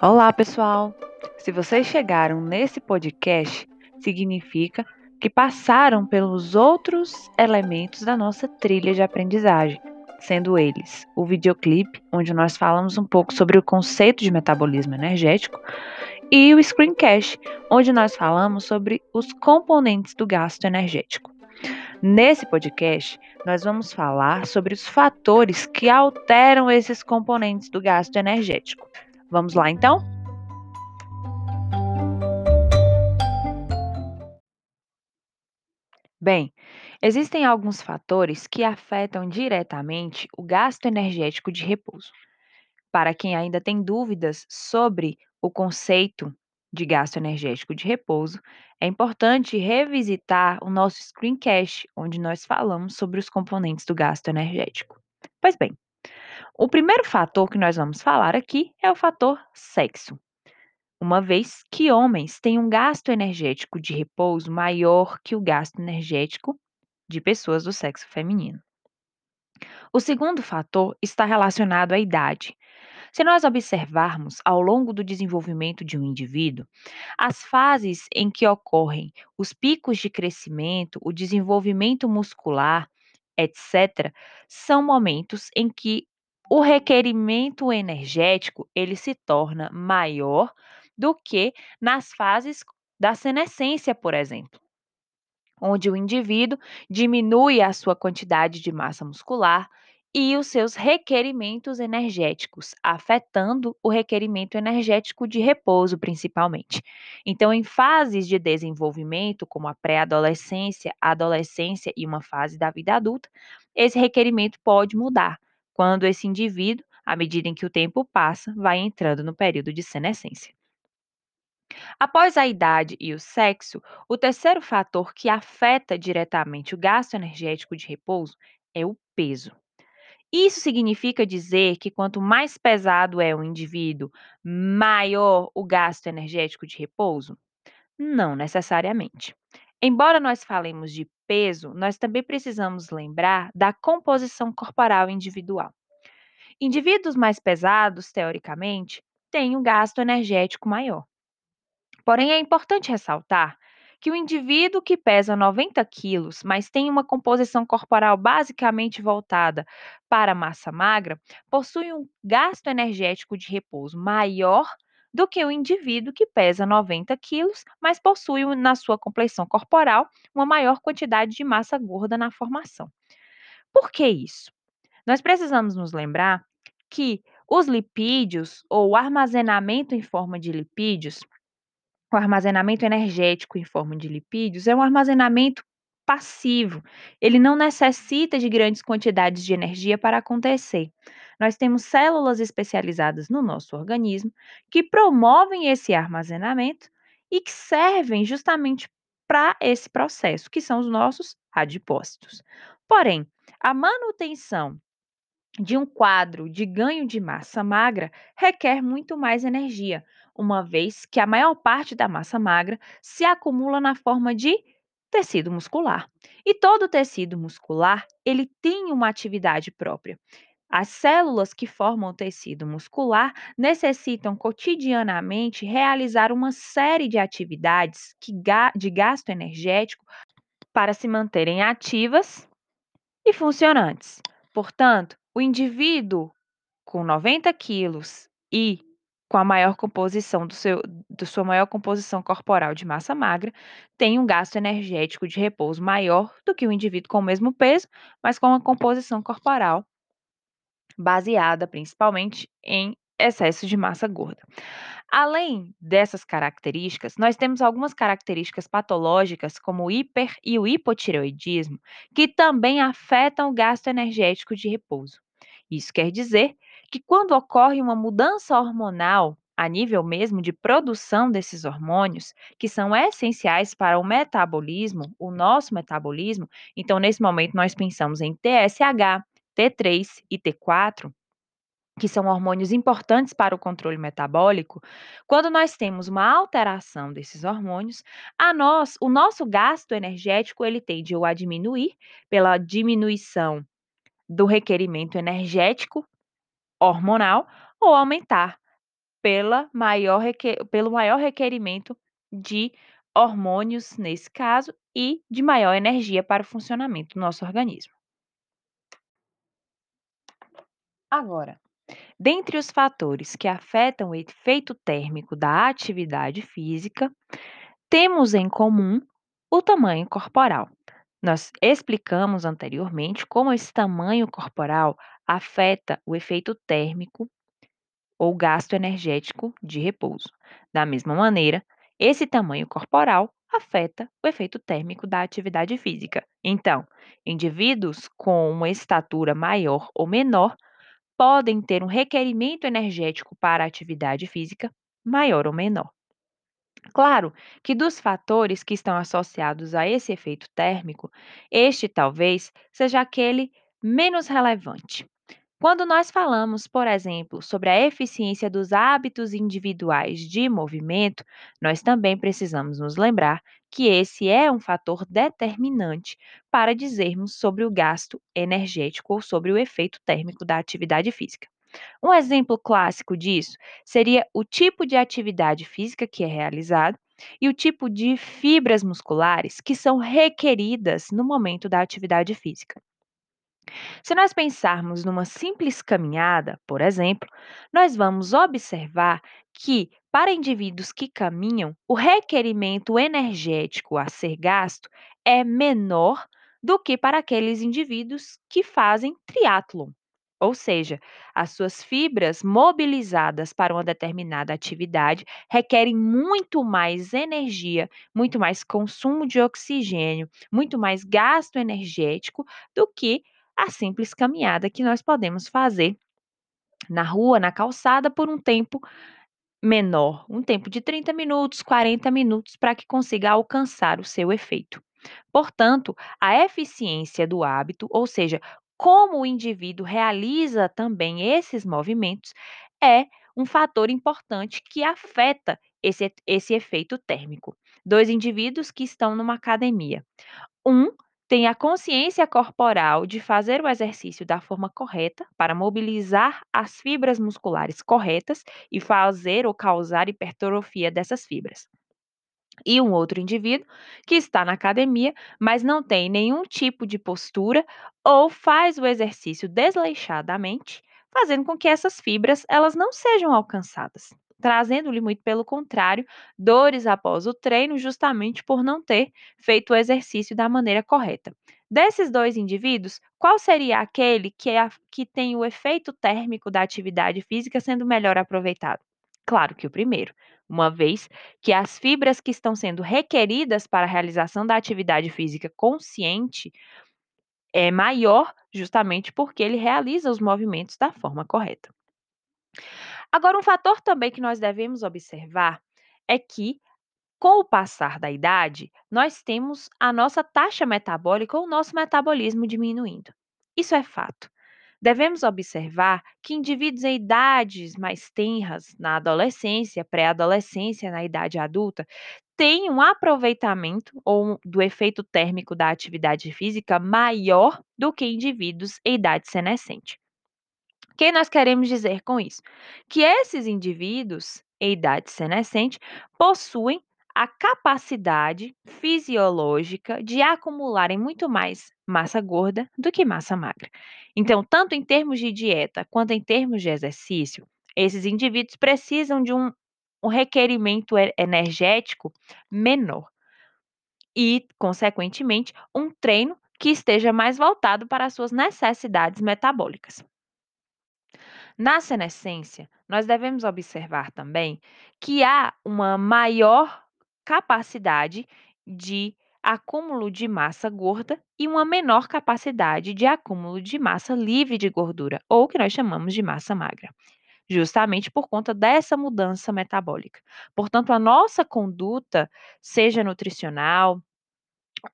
Olá, pessoal! Se vocês chegaram nesse podcast, significa que passaram pelos outros elementos da nossa trilha de aprendizagem, sendo eles o videoclipe, onde nós falamos um pouco sobre o conceito de metabolismo energético, e o screencast, onde nós falamos sobre os componentes do gasto energético. Nesse podcast, nós vamos falar sobre os fatores que alteram esses componentes do gasto energético. Vamos lá então? Bem, existem alguns fatores que afetam diretamente o gasto energético de repouso. Para quem ainda tem dúvidas sobre o conceito de gasto energético de repouso, é importante revisitar o nosso screencast, onde nós falamos sobre os componentes do gasto energético. Pois bem, o primeiro fator que nós vamos falar aqui é o fator sexo, uma vez que homens têm um gasto energético de repouso maior que o gasto energético de pessoas do sexo feminino. O segundo fator está relacionado à idade. Se nós observarmos ao longo do desenvolvimento de um indivíduo, as fases em que ocorrem os picos de crescimento, o desenvolvimento muscular, etc., são momentos em que o requerimento energético ele se torna maior do que nas fases da senescência, por exemplo, onde o indivíduo diminui a sua quantidade de massa muscular e os seus requerimentos energéticos, afetando o requerimento energético de repouso, principalmente. Então, em fases de desenvolvimento, como a pré-adolescência, a adolescência e uma fase da vida adulta, esse requerimento pode mudar quando esse indivíduo, à medida em que o tempo passa, vai entrando no período de senescência. Após a idade e o sexo, o terceiro fator que afeta diretamente o gasto energético de repouso é o peso. Isso significa dizer que quanto mais pesado é o indivíduo, maior o gasto energético de repouso? Não necessariamente. Embora nós falemos de peso, nós também precisamos lembrar da composição corporal individual. Indivíduos mais pesados, teoricamente, têm um gasto energético maior. Porém, é importante ressaltar que o indivíduo que pesa 90 quilos, mas tem uma composição corporal basicamente voltada para a massa magra, possui um gasto energético de repouso maior do que o indivíduo que pesa 90 quilos, mas possui na sua complexão corporal uma maior quantidade de massa gorda na formação. Por que isso? Nós precisamos nos lembrar que os lipídios, ou o armazenamento em forma de lipídios, o armazenamento energético em forma de lipídios é um armazenamento passivo. Ele não necessita de grandes quantidades de energia para acontecer. Nós temos células especializadas no nosso organismo que promovem esse armazenamento e que servem justamente para esse processo, que são os nossos adipócitos. Porém, a manutenção de um quadro de ganho de massa magra requer muito mais energia, uma vez que a maior parte da massa magra se acumula na forma de tecido muscular. E todo tecido muscular, ele tem uma atividade própria. As células que formam o tecido muscular necessitam cotidianamente realizar uma série de atividades que, de gasto energético para se manterem ativas e funcionantes. Portanto, o indivíduo com 90 quilos e com a maior composição do seu, do sua maior composição corporal de massa magra, tem um gasto energético de repouso maior do que o indivíduo com o mesmo peso, mas com uma composição corporal baseada principalmente em excesso de massa gorda. Além dessas características, nós temos algumas características patológicas, como o hiper e o hipotireoidismo, que também afetam o gasto energético de repouso. Isso quer dizer que quando ocorre uma mudança hormonal a nível mesmo de produção desses hormônios, que são essenciais para o metabolismo, o nosso metabolismo, então nesse momento nós pensamos em TSH, T3 e T4, que são hormônios importantes para o controle metabólico, quando nós temos uma alteração desses hormônios, a nós, o nosso gasto energético ele tende a diminuir pela diminuição do requerimento energético hormonal ou aumentar pela maior reque pelo maior requerimento de hormônios, nesse caso, e de maior energia para o funcionamento do nosso organismo. Agora, dentre os fatores que afetam o efeito térmico da atividade física, temos em comum o tamanho corporal. Nós explicamos anteriormente como esse tamanho corporal afeta o efeito térmico ou gasto energético de repouso. Da mesma maneira, esse tamanho corporal afeta o efeito térmico da atividade física. Então, indivíduos com uma estatura maior ou menor podem ter um requerimento energético para a atividade física maior ou menor. Claro que dos fatores que estão associados a esse efeito térmico, este talvez seja aquele menos relevante. Quando nós falamos, por exemplo, sobre a eficiência dos hábitos individuais de movimento, nós também precisamos nos lembrar que esse é um fator determinante para dizermos sobre o gasto energético ou sobre o efeito térmico da atividade física. Um exemplo clássico disso seria o tipo de atividade física que é realizado e o tipo de fibras musculares que são requeridas no momento da atividade física. Se nós pensarmos numa simples caminhada, por exemplo, nós vamos observar que, para indivíduos que caminham, o requerimento energético a ser gasto é menor do que para aqueles indivíduos que fazem triatlon. Ou seja, as suas fibras mobilizadas para uma determinada atividade requerem muito mais energia, muito mais consumo de oxigênio, muito mais gasto energético do que a simples caminhada que nós podemos fazer na rua, na calçada, por um tempo menor, um tempo de 30 minutos, 40 minutos, para que consiga alcançar o seu efeito. Portanto, a eficiência do hábito, ou seja, como o indivíduo realiza também esses movimentos, é um fator importante que afeta esse, esse efeito térmico. Dois indivíduos que estão numa academia. Um tem a consciência corporal de fazer o exercício da forma correta para mobilizar as fibras musculares corretas e fazer ou causar hipertrofia dessas fibras. E um outro indivíduo que está na academia, mas não tem nenhum tipo de postura ou faz o exercício desleixadamente, fazendo com que essas fibras elas não sejam alcançadas trazendo-lhe muito pelo contrário, dores após o treino, justamente por não ter feito o exercício da maneira correta. Desses dois indivíduos, qual seria aquele que, é a, que tem o efeito térmico da atividade física sendo melhor aproveitado? Claro que o primeiro, uma vez que as fibras que estão sendo requeridas para a realização da atividade física consciente é maior, justamente porque ele realiza os movimentos da forma correta. Agora, um fator também que nós devemos observar é que, com o passar da idade, nós temos a nossa taxa metabólica ou o nosso metabolismo diminuindo. Isso é fato. Devemos observar que indivíduos em idades mais tenras, na adolescência, pré-adolescência, na idade adulta, têm um aproveitamento ou do efeito térmico da atividade física maior do que indivíduos em idade senescente que nós queremos dizer com isso? Que esses indivíduos em idade senescente possuem a capacidade fisiológica de acumularem muito mais massa gorda do que massa magra. Então, tanto em termos de dieta quanto em termos de exercício, esses indivíduos precisam de um, um requerimento energético menor e, consequentemente, um treino que esteja mais voltado para as suas necessidades metabólicas. Na senescência, nós devemos observar também que há uma maior capacidade de acúmulo de massa gorda e uma menor capacidade de acúmulo de massa livre de gordura, ou que nós chamamos de massa magra, justamente por conta dessa mudança metabólica. Portanto, a nossa conduta, seja nutricional,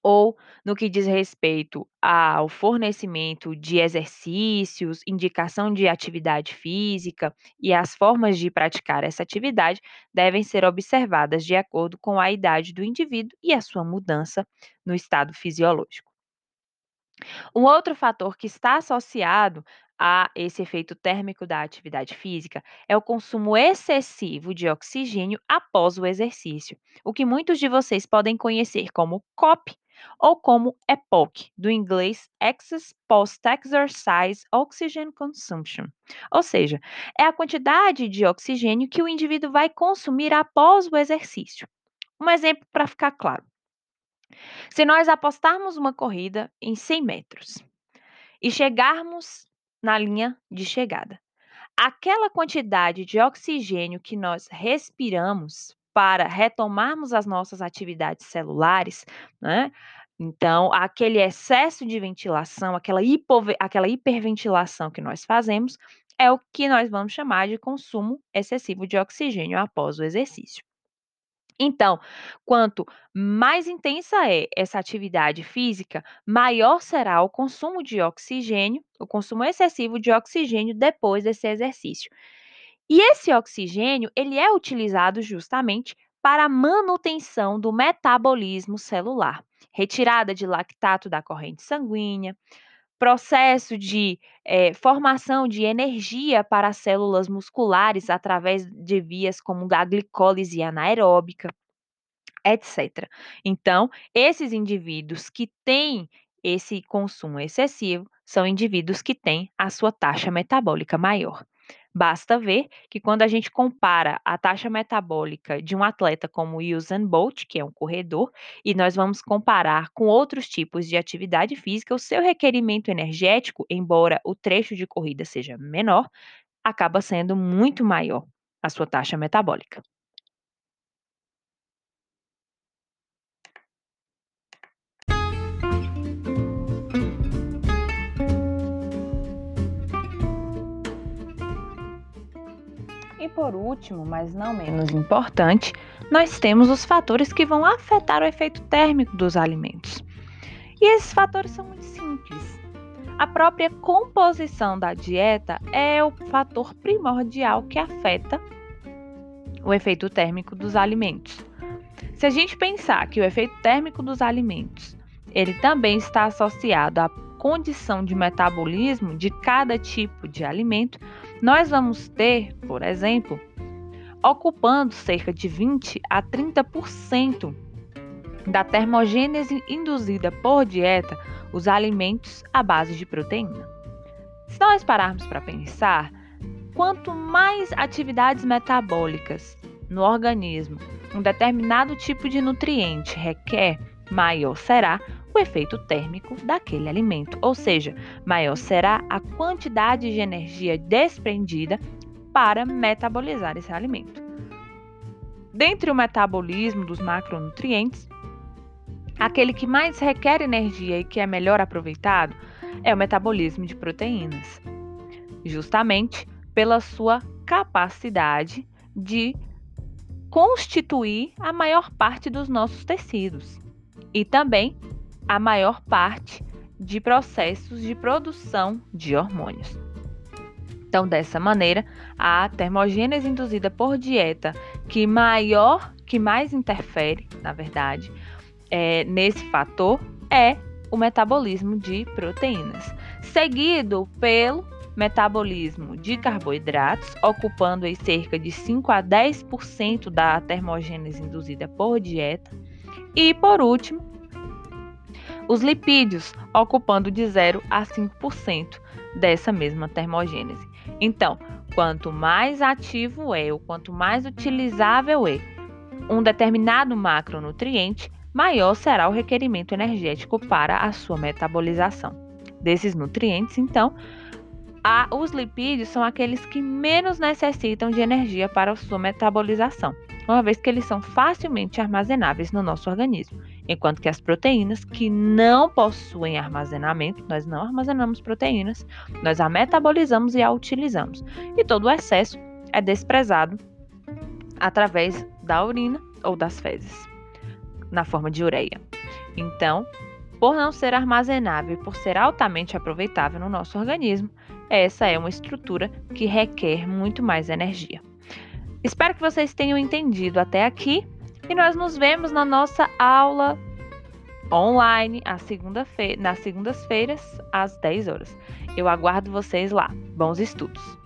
ou no que diz respeito ao fornecimento de exercícios, indicação de atividade física e as formas de praticar essa atividade devem ser observadas de acordo com a idade do indivíduo e a sua mudança no estado fisiológico. Um outro fator que está associado a esse efeito térmico da atividade física é o consumo excessivo de oxigênio após o exercício, o que muitos de vocês podem conhecer como COP ou como EPOC, do inglês Excess Post-Exercise Oxygen Consumption. Ou seja, é a quantidade de oxigênio que o indivíduo vai consumir após o exercício. Um exemplo para ficar claro. Se nós apostarmos uma corrida em 100 metros e chegarmos na linha de chegada, aquela quantidade de oxigênio que nós respiramos para retomarmos as nossas atividades celulares, né? Então, aquele excesso de ventilação, aquela, aquela hiperventilação que nós fazemos, é o que nós vamos chamar de consumo excessivo de oxigênio após o exercício. Então, quanto mais intensa é essa atividade física, maior será o consumo de oxigênio, o consumo excessivo de oxigênio depois desse exercício. E esse oxigênio, ele é utilizado justamente para a manutenção do metabolismo celular, retirada de lactato da corrente sanguínea, processo de eh, formação de energia para as células musculares através de vias como a glicólise anaeróbica, etc. Então, esses indivíduos que têm esse consumo excessivo são indivíduos que têm a sua taxa metabólica maior. Basta ver que quando a gente compara a taxa metabólica de um atleta como Usain Bolt, que é um corredor, e nós vamos comparar com outros tipos de atividade física, o seu requerimento energético, embora o trecho de corrida seja menor, acaba sendo muito maior a sua taxa metabólica. Por último, mas não menos importante, nós temos os fatores que vão afetar o efeito térmico dos alimentos. E esses fatores são muito simples. A própria composição da dieta é o fator primordial que afeta o efeito térmico dos alimentos. Se a gente pensar que o efeito térmico dos alimentos, ele também está associado à condição de metabolismo de cada tipo de alimento, nós vamos ter, por exemplo, ocupando cerca de 20 a 30% da termogênese induzida por dieta os alimentos à base de proteína. Se nós pararmos para pensar, quanto mais atividades metabólicas no organismo um determinado tipo de nutriente requer, maior será o efeito térmico daquele alimento, ou seja, maior será a quantidade de energia desprendida para metabolizar esse alimento. Dentre o metabolismo dos macronutrientes, aquele que mais requer energia e que é melhor aproveitado é o metabolismo de proteínas, justamente pela sua capacidade de constituir a maior parte dos nossos tecidos e também a maior parte de processos de produção de hormônios. Então, dessa maneira, a termogênese induzida por dieta, que maior, que mais interfere, na verdade, é, nesse fator, é o metabolismo de proteínas, seguido pelo metabolismo de carboidratos, ocupando aí cerca de 5 a 10% da termogênese induzida por dieta, e por último, os lipídios, ocupando de 0 a 5% dessa mesma termogênese. Então, quanto mais ativo é ou quanto mais utilizável é um determinado macronutriente, maior será o requerimento energético para a sua metabolização. Desses nutrientes, então, a, os lipídios são aqueles que menos necessitam de energia para a sua metabolização, uma vez que eles são facilmente armazenáveis no nosso organismo, enquanto que as proteínas que não possuem armazenamento, nós não armazenamos proteínas, nós a metabolizamos e a utilizamos. E todo o excesso é desprezado através da urina ou das fezes, na forma de ureia. Então, por não ser armazenável e por ser altamente aproveitável no nosso organismo, essa é uma estrutura que requer muito mais energia. Espero que vocês tenham entendido até aqui e nós nos vemos na nossa aula online segunda nas segundas-feiras, às 10 horas. Eu aguardo vocês lá. Bons estudos!